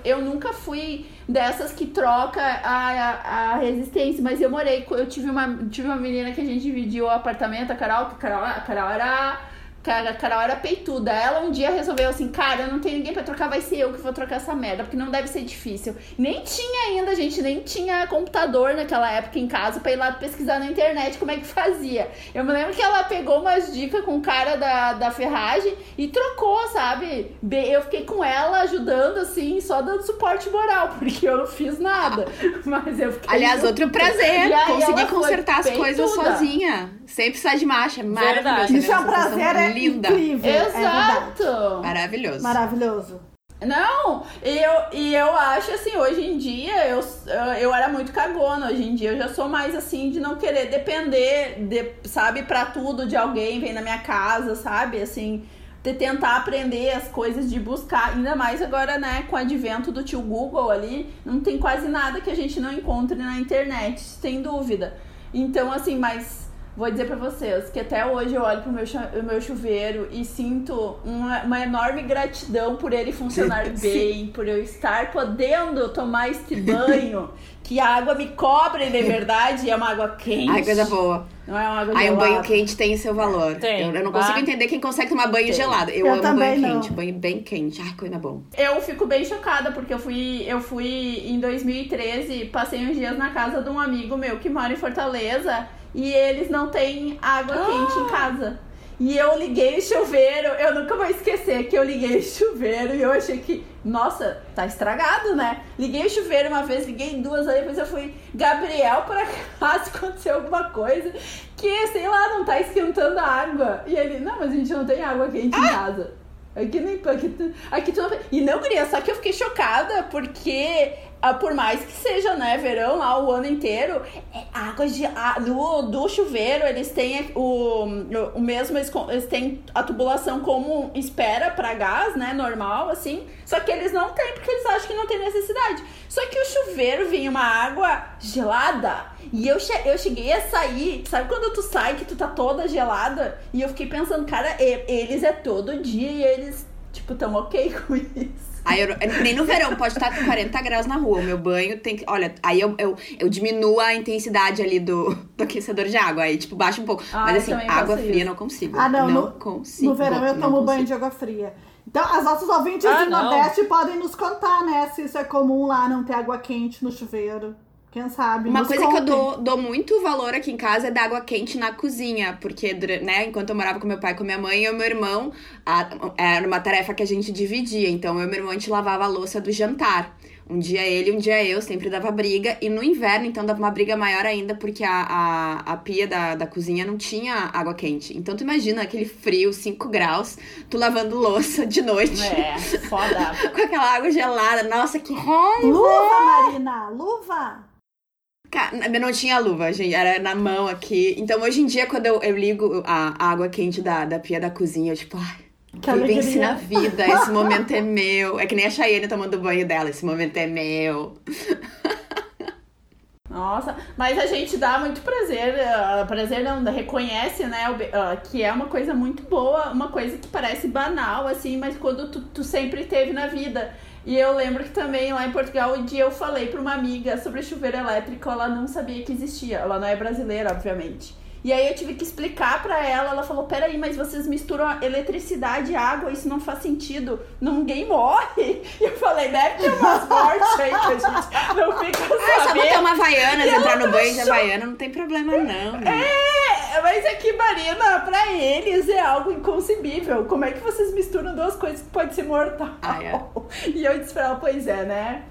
eu nunca fui dessas que troca a, a, a resistência, mas eu morei, eu tive uma, tive uma menina que a gente dividiu o apartamento, a Carol, a Carol, a Carol era. A Carol era peituda. Ela um dia resolveu assim, cara, não tenho ninguém pra trocar, vai ser eu que vou trocar essa merda, porque não deve ser difícil. Nem tinha ainda, gente, nem tinha computador naquela época em casa pra ir lá pesquisar na internet como é que fazia. Eu me lembro que ela pegou umas dicas com o cara da, da ferragem e trocou, sabe? Be- Eu fiquei com ela ajudando, assim, só dando suporte moral, porque eu não fiz nada. Mas eu fiquei. Aliás, junto. outro prazer, E aí conseguir ela foi consertar as coisas peituda. sozinha. Sem precisar de marcha. Maravilhoso. Isso é um prazer é linda. incrível. É. Exato. Maravilhoso. Maravilhoso. Não, e eu, e eu acho assim, hoje em dia eu, eu era muito cagona, hoje em dia eu já sou mais assim de não querer depender, de, sabe, pra tudo de alguém, vem na minha casa, sabe, assim, de tentar aprender as coisas, de buscar, ainda mais agora, né, com o advento do tio Google ali, não tem quase nada que a gente não encontre na internet, sem dúvida. Então, assim, mas vou dizer pra vocês que até hoje eu olho pro meu, meu chuveiro e sinto uma, uma enorme gratidão por ele funcionar Sim. bem, por eu estar podendo tomar este banho, que a água me cobre de verdade, e é uma água quente. Ai, coisa boa. Não é uma água Ai, um banho quente tem seu valor. Tem. Eu, eu não consigo Ah. entender quem consegue tomar banho Tem. gelado. Eu, Eu amo também banho não. quente. Banho bem quente. Ai, coisa bom. Eu fico bem chocada porque eu fui, eu fui em 2013, passei uns dias na casa de um amigo meu que mora em Fortaleza e eles não têm água quente em casa. E eu liguei o chuveiro, eu nunca vou esquecer que eu liguei o chuveiro e eu achei que, nossa, tá estragado, né? Liguei o chuveiro uma vez, liguei duas, aí depois eu fui, Gabriel, por acaso aconteceu alguma coisa que, sei lá, não tá esquentando a água. E ele, não, mas a gente não tem água quente em casa. Aqui nem aqui, aqui. E não, guria, só que eu fiquei chocada porque, ah, por mais que seja, né, verão lá o ano inteiro, é água de, a- do, do chuveiro, eles têm o, o mesmo, eles, têm a tubulação como espera pra gás, né, normal, assim, só que eles não têm porque eles acham que não tem necessidade. Só que o chuveiro vinha uma água gelada e eu, che eu cheguei a sair, sabe quando tu sai que tu tá toda gelada? E eu fiquei pensando, cara, eles é todo dia e eles, tipo, tão ok com isso. Aí eu, nem no verão, pode estar com 40 graus na rua. O meu banho tem que. Olha, aí eu, eu, eu diminuo a intensidade ali do, do aquecedor de água. Aí, tipo, baixa um pouco. Ah, Mas assim, água fria isso. não consigo. Ah, não, Não no- consigo. No verão eu tomo banho consigo. de água fria. Então, as nossas ouvintes Ah, do não. Nordeste podem nos contar, né? Se isso é comum lá, não ter água quente no chuveiro. Quem sabe? Uma nos coisa que eu contem. dou, dou muito valor aqui em casa é da água quente na cozinha. Porque, né, enquanto eu morava com meu pai e com minha mãe, eu e meu irmão, a- era uma tarefa que a gente dividia. Então, eu e meu irmão, a gente lavava a louça do jantar. Um dia ele, um dia eu, sempre dava briga. E no inverno, então, dava uma briga maior ainda, porque a, a, a pia da, da cozinha não tinha água quente. Então, tu imagina aquele frio, 5 graus, tu lavando louça de noite. É, foda. Com aquela água gelada. Nossa, que raiva! Luva, Marina! Luva! Cara, eu não tinha luva, gente, era na mão aqui. Então, hoje em dia, quando eu, eu ligo a, água quente da, da pia da cozinha, eu tipo, ai, Que alegria. na vida, esse momento é meu. É que nem a Cheyenne tomando banho dela, esse momento é meu. Nossa, mas a gente dá muito prazer, ah, prazer não, reconhece, né, ah, que é uma coisa muito boa, uma coisa que parece banal, assim, mas quando tu, tu sempre teve na vida. E eu lembro que também lá em Portugal, um dia eu falei pra uma amiga sobre chuveiro elétrico, ela não sabia que existia, ela não é brasileira, obviamente. E aí eu tive que explicar pra ela, ela falou, peraí, mas vocês misturam eletricidade e água, isso não faz sentido, ninguém morre. E eu falei, deve ter umas mortes aí que a gente não fica Ah, só sabendo. botar uma Havaianas, E ela entrar no banho de Havaiana, não tem problema não. É, mas é que, Marina, pra eles é algo inconcebível. Como é que vocês misturam duas coisas que pode ser mortal? Ah, é. E eu disse pra ela, pois é, né?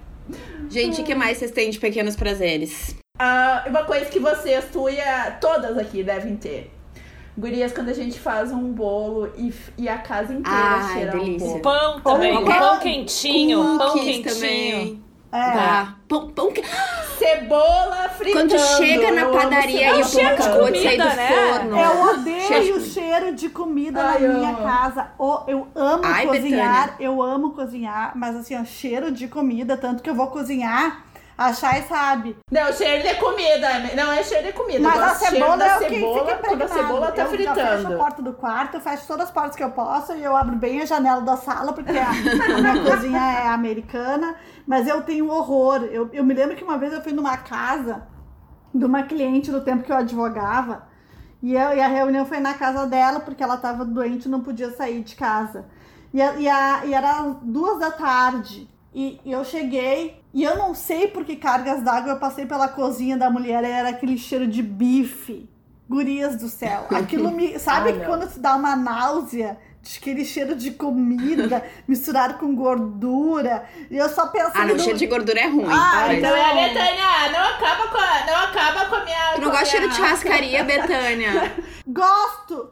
Gente, o que mais vocês têm de pequenos prazeres? Ah, uma coisa que vocês, tu e a- todas aqui devem ter. Gurias, quando a gente faz um bolo e, e a casa inteira Ah, é cheira um delícia. bolo. Pão também, Pão, pão quentinho, pão quentinho. também. É. Ah, pão, pão que... Cebola fritando. Quando chega na eu padaria e cebola o pão cheiro de acabou de sair do comida, né? forno. Eu odeio Cheiro o de- cheiro de comida Ai, na minha amo. casa. Oh, eu amo Ai, cozinhar, eu amo cozinhar, mas assim, ó, cheiro de comida, tanto que eu vou cozinhar, a Chay sabe. Não, cheiro de comida. Não é cheiro de comida. Mas eu a cebola é o que cebola fica quando a cebola tá eu já fecho a fritando. porta do quarto, eu fecho todas as portas que eu posso e eu abro bem a janela da sala, porque a, a minha cozinha é americana. Mas eu tenho horror. Eu, eu me lembro que uma vez eu fui numa casa de uma cliente no tempo que eu advogava. E, eu, e a reunião foi na casa dela, porque ela estava doente e não podia sair de casa. E, a- e, a- e era às duas da tarde. E, e eu cheguei, e eu não sei por que cargas d'água eu passei pela cozinha da mulher, e era aquele cheiro de bife. Gurias do céu. Aquilo me. Sabe Ai, não. quando te dá uma náusea? de Aquele cheiro de comida misturado com gordura. E eu só pensando. Ah, não, no- cheiro de gordura é ruim. Ah, Então é Não. Betânia, não acaba com a, não acaba com a minha. Tu não gosta de cheiro de churrascaria, Betânia? Gosto!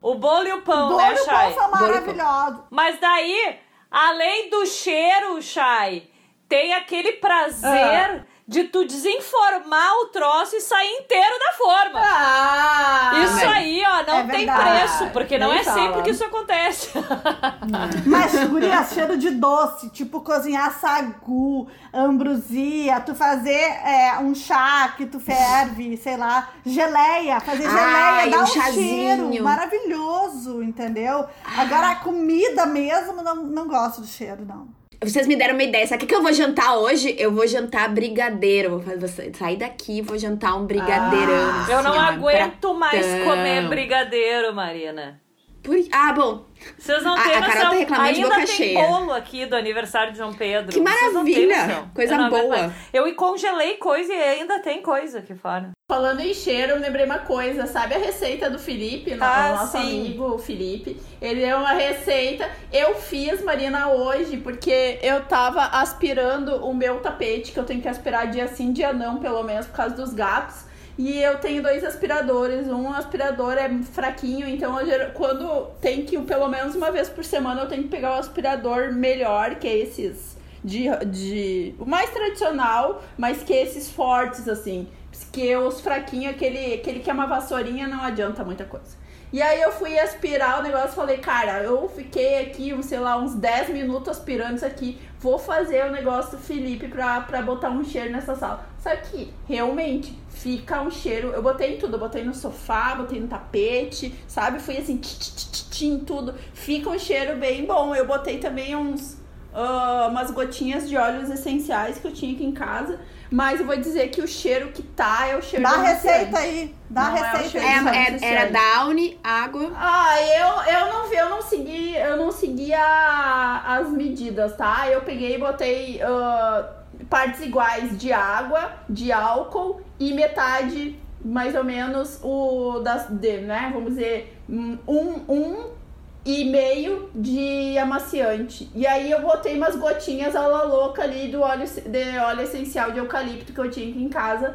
O bolo e o pão, Bolo né, e Chay? são Bolo e pão. maravilhosos. Mas daí, além do cheiro, Chay, tem aquele prazer de tu desenformar o troço e sair inteiro da forma. Ah! Isso também. aí, ó, não É tem verdade. preço, porque não Nem é fala. sempre que isso acontece. Mas, guria, cheiro de doce, tipo cozinhar sagu, ambrosia, tu fazer é, um chá que tu ferve, sei lá, geleia, fazer Ai, geleia, dá um um, chazinho. cheiro maravilhoso, entendeu? Agora, a comida mesmo, não, não gosto do cheiro, não. Vocês me deram uma ideia. Sabe o que eu vou jantar hoje? Eu vou jantar brigadeiro. Vou sair daqui e vou jantar um brigadeirão. Ah, assim, Eu não aguento mais comer brigadeiro, Marina. Por... Ah, bom. Vocês não A- têm a Carol noção. tá reclamando de Ainda boca tem cheia. bolo aqui do aniversário de João Pedro. Que têm maravilha! noção. Coisa Eu boa. Eu congelei coisa e ainda tem coisa aqui fora. Falando em cheiro, eu lembrei uma coisa, sabe a receita do Felipe, Ah, o nosso sim. amigo Felipe? Ele é uma receita. Eu fiz, Marina, hoje, porque eu tava aspirando o meu tapete, que eu tenho que aspirar dia sim, dia não, pelo menos, por causa dos gatos. E eu tenho dois aspiradores. Um aspirador é fraquinho, então eu, quando tem que, pelo menos uma vez por semana, eu tenho que pegar o aspirador melhor, que é esses de, de. O mais tradicional, mas que esses fortes, assim. Que os fraquinhos, aquele, aquele que é uma vassourinha, não adianta muita coisa. E aí eu fui aspirar o negócio e falei, cara, eu fiquei aqui, sei lá, uns 10 minutos aspirando isso aqui. Vou fazer o negócio do Felipe pra, pra botar um cheiro nessa sala. Só que, realmente, fica um cheiro. Eu botei em tudo, eu botei no sofá, botei no tapete, sabe? Fui assim, em tudo. Fica um cheiro bem bom. Eu botei também uns. ah, umas gotinhas de óleos essenciais que eu tinha aqui em casa. Mas eu vou dizer que o cheiro que tá é o cheiro Dá receita aí. Dá Não é receita cheiro aí. É, é- era Downy, água. Ah, eu, eu não vi, eu não segui, eu não segui a- as medidas, tá? Eu peguei e botei ah, partes iguais de água, de álcool e metade, mais ou menos, o das, de, né? Vamos dizer, um, um e meio de amaciante. E aí eu botei umas gotinhas à la louca ali do óleo, de óleo essencial de eucalipto que eu tinha aqui em casa.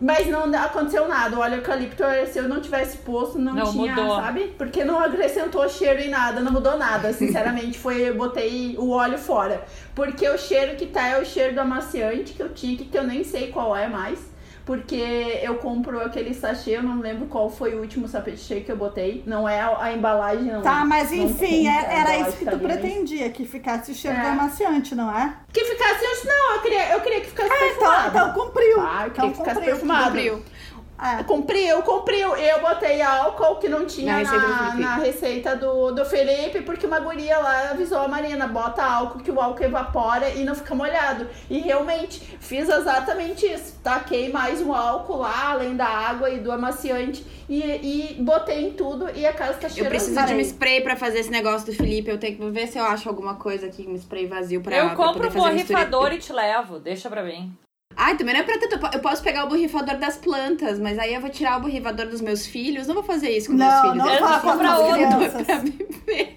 Mas não aconteceu nada. O óleo eucalipto, se eu não tivesse posto, não, Não tinha, mudou. sabe? Porque não acrescentou cheiro em nada, não mudou nada. Sinceramente, foi eu botei o óleo fora. Porque o cheiro que tá é o cheiro do amaciante que eu tinha, que eu nem sei qual é mais. Porque eu compro aquele sachê, eu não lembro qual foi o último sachê que eu botei. Não é a, a embalagem, não. Tá, mas não enfim, é- era isso que tu pretendia, que ficasse o cheiro É. do amaciante, não é? Que ficasse. Não, eu queria, eu queria que ficasse Então, perfumado. então cumpriu. Ah, eu queria então que ficasse cumpriu. perfumado. Cumpriu. É. Cumpriu, cumpriu. Eu botei álcool que não tinha Na na, receita do Felipe. na receita do, do Felipe, porque uma guria lá avisou a Marina, bota álcool, que o álcool evapora e não fica molhado. E realmente, fiz exatamente isso. Taquei mais um álcool lá, além da água e do amaciante, e, e botei em tudo e a casa tá Eu cheirando. preciso de um spray pra fazer esse negócio do Felipe. Eu tenho que ver se eu acho alguma coisa aqui, um spray vazio pra Eu pra compro poder um borrifador e te levo. Deixa pra mim. Ai, também não é pra tanto. Eu posso pegar o borrifador das plantas, mas aí eu vou tirar o borrifador dos meus filhos. Não vou fazer isso com Não, meus filhos. não eu faça preciso com as de um borrifador crianças. pra viver.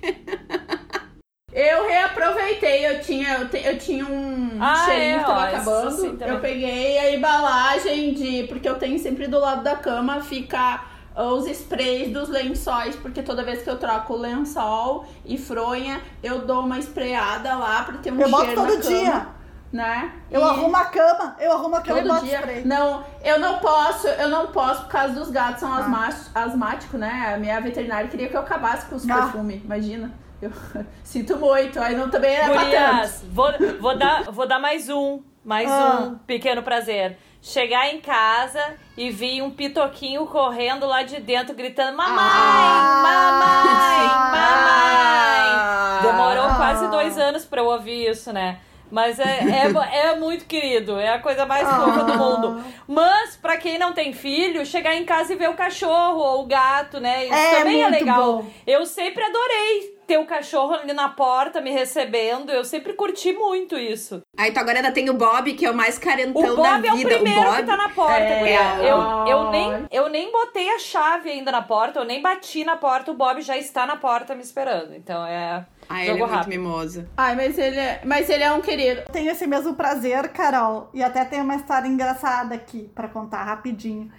Eu reaproveitei, eu tinha, eu, te- eu tinha um Ah, cheirinho é, que tava ó, acabando. eu peguei a embalagem de. Porque eu tenho sempre do lado da cama, fica ah, os sprays dos lençóis, porque toda vez que eu troco o lençol e fronha, eu dou uma sprayada lá pra ter um Eu boto cheiro todo na cama, dia. Né? Eu E- arrumo a cama, eu arrumo a cama e Todo boto dia. spray. Não, eu não posso, eu não posso por causa dos gatos, são Ah. asmáticos, né? A minha veterinária queria que eu acabasse com os Ah. perfumes, imagina. Eu sinto muito, aí não também era pra tanto. Gurias, vou, vou, dar, vou dar mais um. Mais Ah. um pequeno prazer. Chegar em casa e vir um pitoquinho correndo lá de dentro, gritando: Mamãe! Mamãe! Mamãe! Demorou Ah. quase dois anos pra eu ouvir isso, né? Mas é, é, é muito querido, é a coisa mais fofa do mundo. Mas, pra quem não tem filho, chegar em casa e ver o cachorro ou o gato, né? Isso É também é legal. bom. Eu sempre adorei ter o cachorro ali na porta me recebendo. Eu sempre curti muito isso. Aí tu agora ainda tem o Bob, que é o mais carentão O Bob da é o vida. primeiro Bob... que tá na porta, É, guria. Eu, eu, nem, eu nem botei a chave ainda na porta, eu nem bati na porta, o Bob já está na porta me esperando. Então é. Ai, ele é muito rápido. mimoso. Ai, mas ele, é, mas ele é um querido. Tenho esse mesmo prazer, Carol. E até tem uma história engraçada aqui pra contar rapidinho.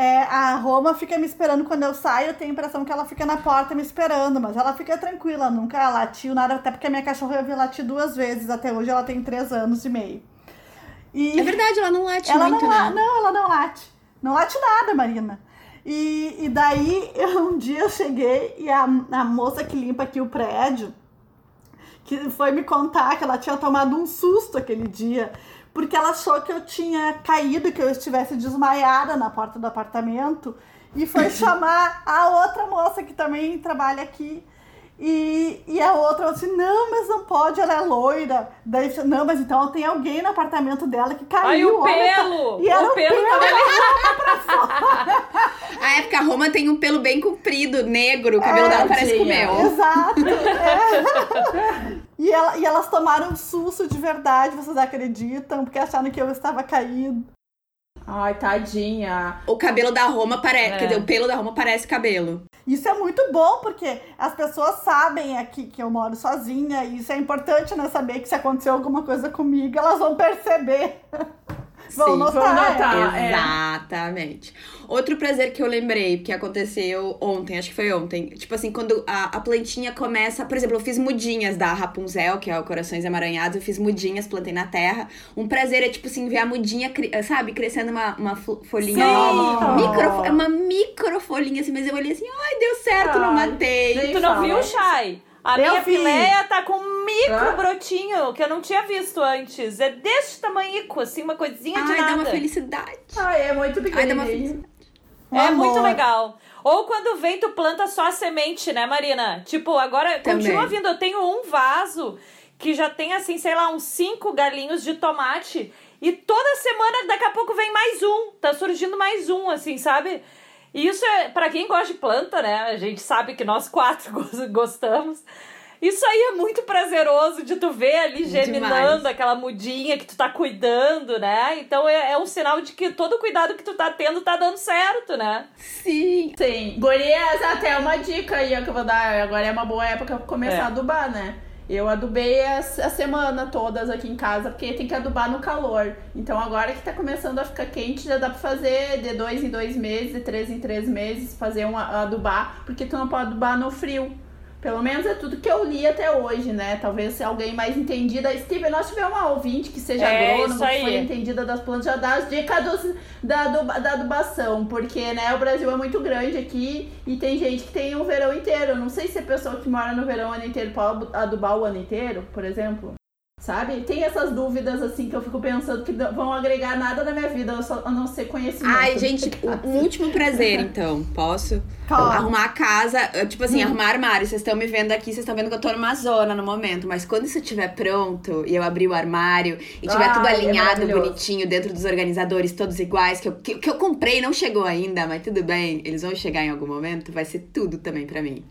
É, a Roma fica me esperando quando eu saio, eu tenho a impressão que ela fica na porta me esperando, mas ela fica tranquila, nunca latiu nada, até porque a minha cachorra eu vi latir duas vezes, até hoje ela tem três anos e meio. E É verdade, ela não late ela muito, não, né? não, ela não late. Não late nada, Marina. E, e daí, eu, um dia eu cheguei e a, a moça que limpa aqui o prédio, que foi me contar que ela tinha tomado um susto aquele dia, porque ela achou que eu tinha caído, que eu estivesse desmaiada na porta do apartamento, e foi chamar a outra moça que também trabalha aqui. E, e a outra falou assim: não, mas não pode, ela é loira. Daí, disse, não, mas então tem alguém no apartamento dela que caiu. Ai, o olha, tá- pelo! E era O o pelo pelo, A época a Roma tem um pelo bem comprido, negro, o cabelo É, dela parece com o meu. Exato. é. E, ela- e elas tomaram um susto de verdade, vocês acreditam? Porque acharam que eu estava caído. Ai, tadinha. O cabelo da Roma parece. É. Quer dizer, o pelo da Roma parece cabelo. Isso é muito bom, porque as pessoas sabem aqui que eu moro sozinha, e isso é importante, né? Saber que se acontecer alguma coisa comigo, elas vão perceber. vão Sim. notar. Vão notar. é. Ah, é. Exatamente. Outro prazer que eu lembrei, que aconteceu ontem, acho que foi ontem. Tipo assim, quando a, a plantinha começa. Por exemplo, eu fiz mudinhas da Rapunzel, que é o Corações Emaranhados. Eu fiz mudinhas, plantei na terra. Um prazer é, tipo assim, ver a mudinha, sabe, crescendo uma, uma fo- folhinha Sim. nova. Micro, é uma micro folhinha, assim, mas eu olhei assim, ai, deu certo, não Ai, matei. Tu não fala. viu, Chay? A Eu minha vi. fileia tá com um micro Hã? brotinho que eu não tinha visto antes. É deste tamanhico, assim, uma coisinha de Ai, dá uma nada. felicidade. Ai, é muito Ai, dá uma pequenininho. Um É amor. muito legal. Ou quando vem, tu planta só a semente, né, Marina? Tipo, agora Também. continua vindo. Eu tenho um vaso que já tem, assim, sei lá, uns cinco galinhos de tomate. E toda semana, daqui a pouco, vem mais um. Tá surgindo mais um, assim, sabe? E isso é, pra quem gosta de planta, né? A gente sabe que nós quatro gos- gostamos. Isso aí é muito prazeroso de tu ver ali germinando Demais. aquela mudinha que tu tá cuidando, né? Então é, é um sinal de que todo o cuidado que tu tá tendo tá dando certo, né? Sim. Sim. Gurias, até uma dica aí que eu vou dar. Agora é uma boa época pra começar É. a adubar, né? Eu adubei a, a semana todas aqui em casa, porque tem que adubar no calor. Então agora que tá começando a ficar quente, já dá pra fazer de dois em dois meses, de três em três meses, fazer um adubar, porque tu não pode adubar no frio. Pelo menos é tudo que eu li até hoje, né? Talvez se alguém mais entendida. Steven, nós tiver uma ouvinte que seja É, agrônomo, isso que for entendida das plantas, já dá as dicas dos, da, aduba- da adubação. Porque, né, o Brasil é muito grande aqui e tem gente que tem o verão inteiro. Não sei se a pessoa que mora no verão o ano inteiro pode adubar o ano inteiro, por exemplo. Sabe? Tem essas dúvidas, assim, que eu fico pensando que vão agregar nada na minha vida, a não ser conhecimento. Ai, gente, um um último prazer, então. Posso? Claro. Arrumar a casa, eh, tipo assim, arrumar armário. Vocês estão me vendo aqui, vocês estão vendo que eu tô numa zona no momento. Mas quando isso estiver pronto e eu abrir o armário e tiver Ai, tudo é alinhado, maravilhoso. bonitinho, dentro dos organizadores, todos iguais, que eu, que, que eu comprei não chegou ainda, mas tudo bem, eles vão chegar em algum momento, vai ser tudo também pra mim.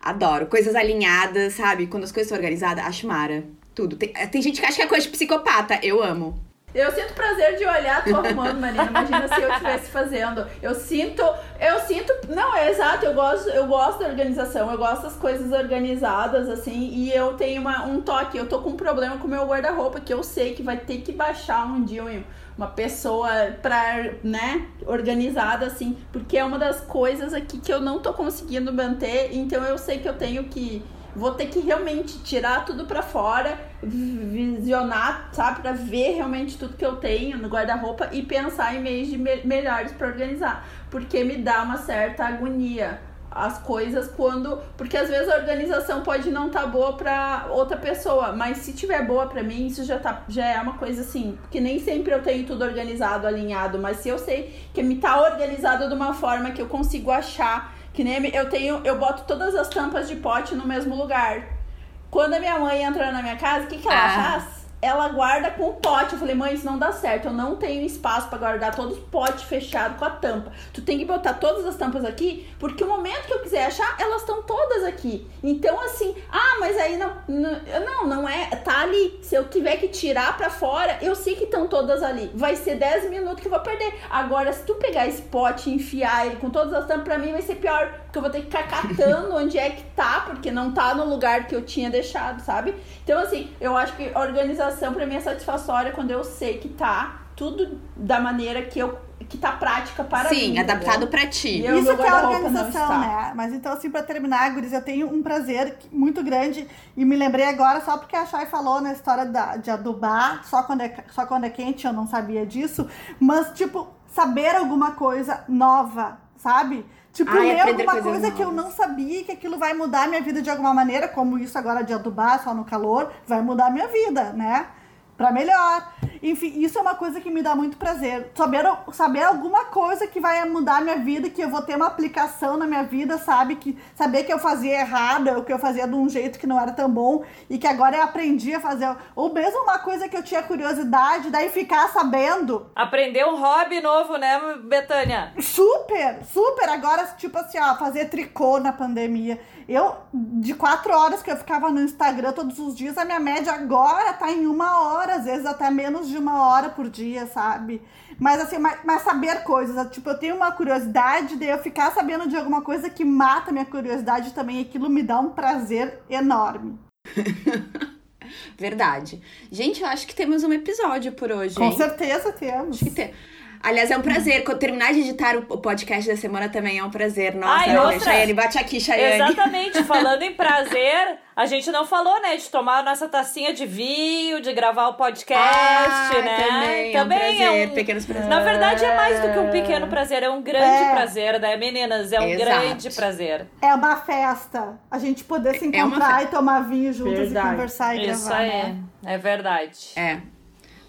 Adoro. Coisas alinhadas, sabe? Quando as coisas são organizadas, acho mara. Tudo. Tem, eh, tem gente que acha que é coisa de psicopata. Eu amo. Eu sinto prazer de olhar tu arrumando, Marina. Imagina se eu estivesse fazendo. Eu sinto, eu sinto, não é exato. Eu gosto, eu gosto da organização. Eu gosto das coisas organizadas assim. E eu tenho uma, um toque. Eu tô com um problema com o meu guarda-roupa que eu sei que vai ter que baixar um dia um- uma pessoa pra, né, organizada assim, porque é uma das coisas aqui que eu não tô conseguindo manter. Então eu sei que eu tenho que vou ter que realmente tirar tudo pra fora, vi- visionar, sabe, Pra ver realmente tudo que eu tenho no guarda-roupa e pensar em meios de me- melhores pra organizar, porque me dá uma certa agonia as coisas quando, porque às vezes a organização pode não estar boa pra outra pessoa, mas se tiver boa pra mim, isso já tá já é uma coisa assim, que nem sempre eu tenho tudo organizado, alinhado, mas se eu sei que me tá organizado de uma forma que eu consigo achar que nem eu tenho, eu boto todas as tampas de pote no mesmo lugar. Quando a minha mãe entra na minha casa, o que, que ela Ah. faz? Ela guarda com o pote. Eu falei, mãe, isso não dá certo. Eu não tenho espaço pra guardar todos os potes fechados com a tampa. Tu tem que botar todas as tampas aqui, porque o momento que eu quiser achar, elas estão todas aqui. Então, assim, ah, mas aí não. Não, não, é. Tá ali. Se eu tiver que tirar pra fora, eu sei que estão todas ali. Vai ser 10 minutos que eu vou perder. Agora, se tu pegar esse pote e enfiar ele com todas as tampas, pra mim vai ser pior. Porque eu vou ter que ficar catando onde é que tá, porque não tá no lugar que eu tinha deixado, sabe? Então, assim, eu acho que a organização pra mim é satisfatória quando eu sei que tá tudo da maneira que eu que tá prática para mim. Sim, adaptado pra ti. Eu- Isso que é a organização, né? Mas então, assim, pra terminar, Guris, eu tenho um prazer muito grande e me lembrei agora só porque a Chay falou na história da, de adubar só quando, é, só quando é quente, eu não sabia disso. Mas, tipo, saber alguma coisa nova, sabe? Tipo, Ai, ler alguma coisas coisa que eu não sabia que aquilo vai mudar a minha vida de alguma maneira, como isso agora de adubar só no calor, vai mudar a minha vida, né? Pra melhor. Enfim, isso é uma coisa que me dá muito prazer. Saber, saber alguma coisa que vai mudar a minha vida, que eu vou ter uma aplicação na minha vida, sabe? Que saber que eu fazia errado, ou que eu fazia de um jeito que não era tão bom, e que agora eu aprendi a fazer. Ou mesmo uma coisa que eu tinha curiosidade, daí ficar sabendo. Aprender um hobby novo, né, Betânia? Super, super. Agora, tipo assim, ó, fazer tricô na pandemia. Eu, de quatro horas que eu ficava no Instagram todos os dias, a minha média agora tá em uma hora, às vezes até menos de uma hora por dia, sabe? Mas assim, mas, mas saber coisas, tipo, eu tenho uma curiosidade de eu ficar sabendo de alguma coisa que mata minha curiosidade também, aquilo me dá um prazer enorme. Verdade. Gente, eu acho que temos um episódio por hoje. Com hein? certeza temos. Acho que tem. Aliás, é um prazer. Quando terminar de editar o podcast da semana também é um prazer. Nossa, e outra- Chayane, bate aqui, Chayane. Exatamente, falando em prazer, a gente não falou, né, de tomar a nossa tacinha de vinho, de gravar o podcast, Ah, né? também, é um prazer, pequenos prazeres. Na verdade, é mais do que um pequeno prazer, é um grande É. prazer, né, meninas? É um Exato. grande prazer. É uma festa. A gente poder se É encontrar e tomar vinho juntas Verdade. e conversar e Isso gravar. aí, né? é verdade. É.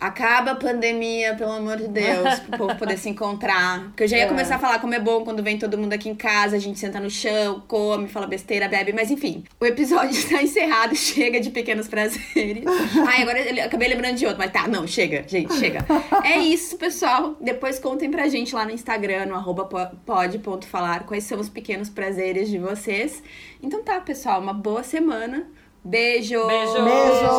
Acaba a pandemia, pelo amor de Deus, pro povo poder se encontrar. Porque eu já ia É. começar a falar como é bom quando vem todo mundo aqui em casa, a gente senta no chão, come, fala besteira, bebe, mas enfim. O episódio está encerrado, chega de pequenos prazeres. Ai, agora eu acabei lembrando de outro, mas tá, não, chega, gente, chega. É isso, pessoal. Depois contem pra gente lá no Instagram, no arroba po- pod.falar, quais são os pequenos prazeres de vocês. Então tá, pessoal, uma boa semana. Beijo! Beijo! Beijo!